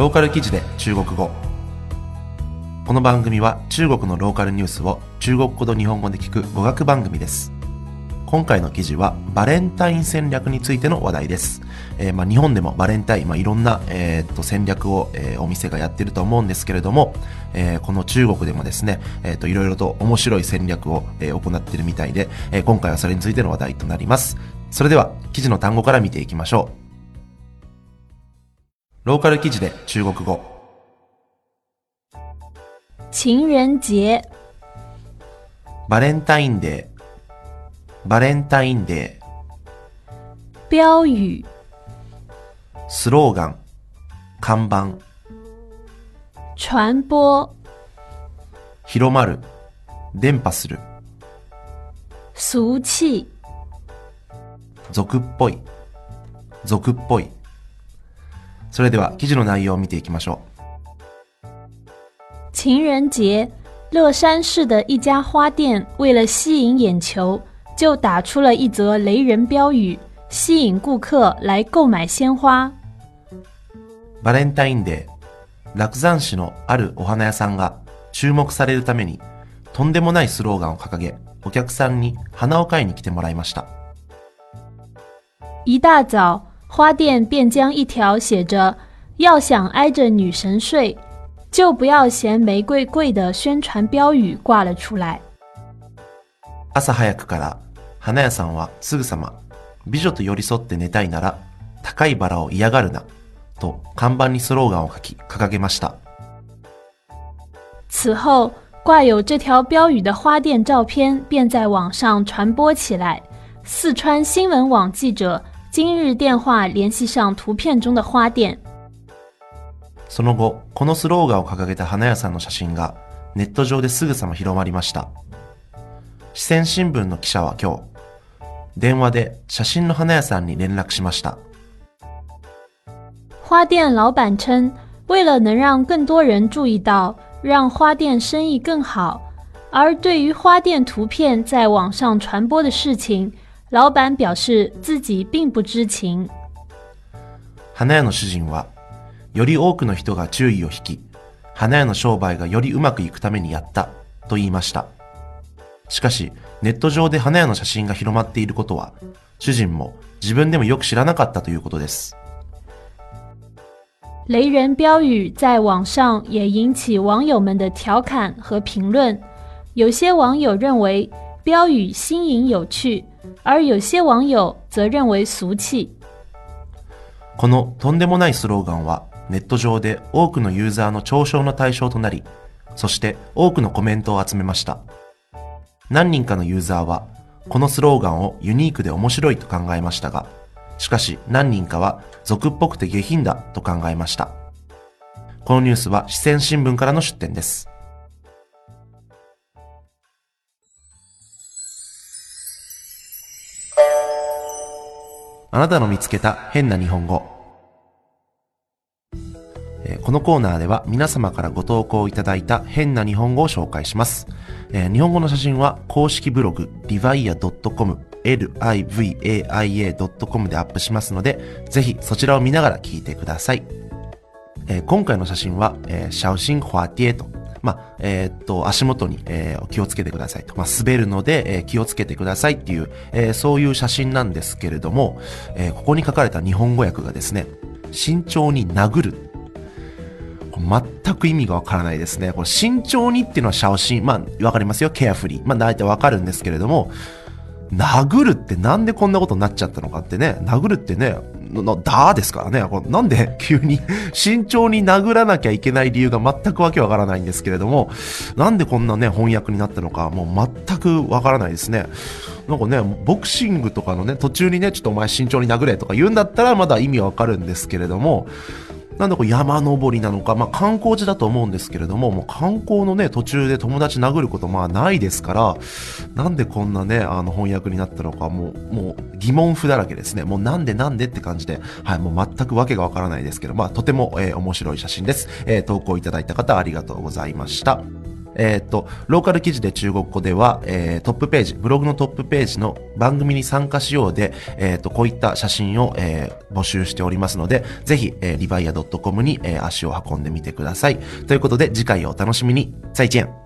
ローカル記事で中国語この番組は中国のローカルニュースを中国語と日本語で聞く語学番組です今回の記事はバレンタイン戦略についての話題です。えーまあ、日本でもバレンタイン、まあ、いろんな、えー、と戦略を、えーお店がやってると思うんですけれども、えーこの中国でもですね、えー、といろいろと面白い戦略を、え行ってるみたいで、え今回はそれについての話題となります。それでは記事の単語から見ていきましょう。ローカル記事で中国語。情人节，バレンタインデー。バレンタインデー。标语、スローガン。看板。传播、広まる。伝播する。俗气、俗っぽい。俗っぽい。それでは記事の内容を見ていきましょ情人节，乐山市的一家花店为了吸引眼球，就打出了一则雷人标语，吸引顾客来购买鲜花。う。バレンタインデー。楽山市のあるお花屋さんが注目されるためにとんでもないスローガンを掲げ、お客さんに花を買いに来てもらいました。一大早，花店便将一条写着“要想挨着女神睡，就不要嫌玫瑰贵”的宣传标语挂了出来。朝早くから花屋さんはすぐさま美女と寄り添って寝たいなら高いバラを嫌がるなと看板にスローガンを書き掲げました。此后，挂有这条标语的花店照片便在网上传播起来。四川新闻网记者 今日电话联系上图片中的花店，その後、このスローガンを掲げた花屋さんの写真がネット上ですぐさま広まりました。四川新聞の記者は今日、電話で写真の花屋さんに連絡しました。花店老板称，为了能让更多人注意到，让花店生意更好，而对于花店图片在网上传播的事情， 老板表示自己并不知情。花屋の主人は、より多くの人が注意を引き、花屋の商売がよりうまくいくためにやったと言いました。しかし、ネット上で花屋の写真が広まっていることは、主人も自分でもよく知らなかったということです。雷人标语在网上也引起网友们的调侃和评论。有些网友认为标语新颖有趣， 而有些网友则认为俗气。このとんでもないスローガンはネット上で多くのユーザーの嘲笑の対象となり、そして多くのコメントを集めました。何人かのユーザーはこのスローガンをユニークで面白いと考えましたが、しかし何人かは俗っぽくて下品だと考えました。このニュースは四川新聞からの出展です。あなたの見つけた変な日本語。このコーナーでは皆様からご投稿いただいた変な日本語を紹介します。日本語の写真は公式ブログ livia.com livaia.com でアップしますので、ぜひそちらを見ながら聞いてください。今回の写真は、シャオシンホアティエと。まあ、えーっと、足元に、えー気をつけてくださいと。まあ、滑るので、えー気をつけてくださいっていう、えそういう写真なんですけれども、えここに書かれた日本語訳がですね、慎重に殴る。全く意味がわからないですね。これ慎重にっていうのはシャオシン。まあ、わかりますよ。ケアフリー。まあ、大体わかるんですけれども、殴るってなんでこんなことになっちゃったのかってね、殴るってね、ののだーですからね。これなんで 急に 慎重に殴らなきゃいけない理由が全くわけわからないんですけれども、なんでこんなね、翻訳になったのか、もう全くわからないですね。なんかね、ボクシングとかのね、途中にね、ちょっとお前慎重に殴れとか言うんだったらまだ意味わかるんですけれども、なんでこう山登りなのか、まあ観光地だと思うんですけれども、もう観光のね、途中で友達殴ることまあないですから、なんでこんなね、あの翻訳になったのか、もう、もう疑問符だらけですね。もうなんでなんでって感じで、はい、もう全くわけがわからないですけど、まあとても、えー面白い写真です。えー投稿いただいた方ありがとうございました。えーっと、ローカル記事で中国語では、えートップページ、ブログのトップページの番組に参加しようで、えーっと、こういった写真を、えー募集しておりますので、ぜひ、えー、リバイア .com に、えー足を運んでみてください。ということで、次回をお楽しみに。再见。